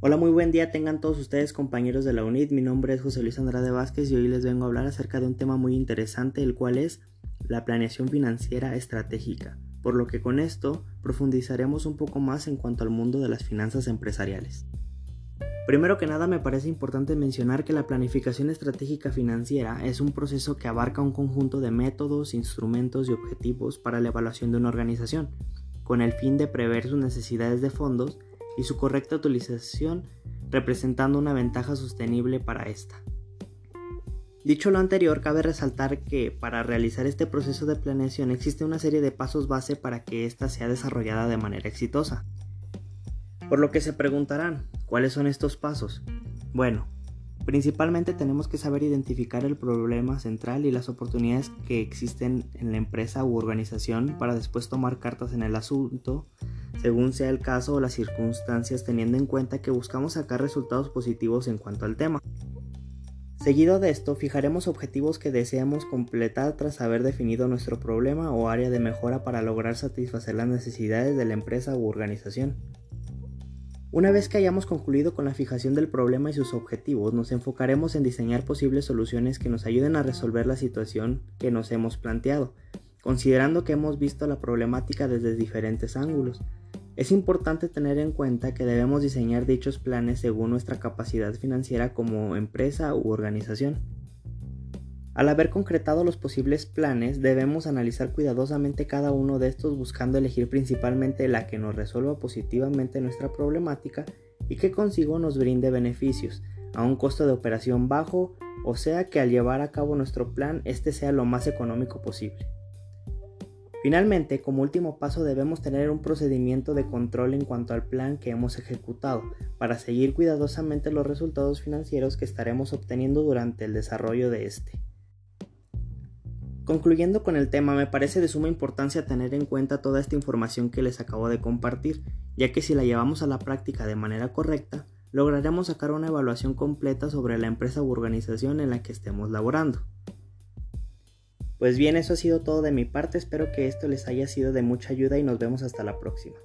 Hola, muy buen día tengan todos ustedes compañeros de la UNIT. Mi nombre es José Luis Andrade Vázquez y hoy les vengo a hablar acerca de un tema muy interesante, el cual es la planeación financiera estratégica, por lo que con esto profundizaremos un poco más en cuanto al mundo de las finanzas empresariales. Primero que nada me parece importante mencionar que la planificación estratégica financiera es un proceso que abarca un conjunto de métodos, instrumentos y objetivos para la evaluación de una organización, con el fin de prever sus necesidades de fondos y su correcta utilización representando una ventaja sostenible para esta. Dicho lo anterior, cabe resaltar que para realizar este proceso de planeación existe una serie de pasos base para que ésta sea desarrollada de manera exitosa. Por lo que se preguntarán, ¿cuáles son estos pasos? Bueno, principalmente tenemos que saber identificar el problema central y las oportunidades que existen en la empresa u organización para después tomar cartas en el asunto según sea el caso o las circunstancias teniendo en cuenta que buscamos sacar resultados positivos en cuanto al tema. Seguido de esto, fijaremos objetivos que deseamos completar tras haber definido nuestro problema o área de mejora para lograr satisfacer las necesidades de la empresa u organización. Una vez que hayamos concluido con la fijación del problema y sus objetivos, nos enfocaremos en diseñar posibles soluciones que nos ayuden a resolver la situación que nos hemos planteado, considerando que hemos visto la problemática desde diferentes ángulos. Es importante tener en cuenta que debemos diseñar dichos planes según nuestra capacidad financiera como empresa u organización. Al haber concretado los posibles planes, debemos analizar cuidadosamente cada uno de estos buscando elegir principalmente la que nos resuelva positivamente nuestra problemática y que consigo nos brinde beneficios, a un costo de operación bajo, o sea que al llevar a cabo nuestro plan este sea lo más económico posible. Finalmente, como último paso debemos tener un procedimiento de control en cuanto al plan que hemos ejecutado, para seguir cuidadosamente los resultados financieros que estaremos obteniendo durante el desarrollo de este. Concluyendo con el tema, me parece de suma importancia tener en cuenta toda esta información que les acabo de compartir, ya que si la llevamos a la práctica de manera correcta, lograremos sacar una evaluación completa sobre la empresa u organización en la que estemos laborando. Pues bien, eso ha sido todo de mi parte, espero que esto les haya sido de mucha ayuda y nos vemos hasta la próxima.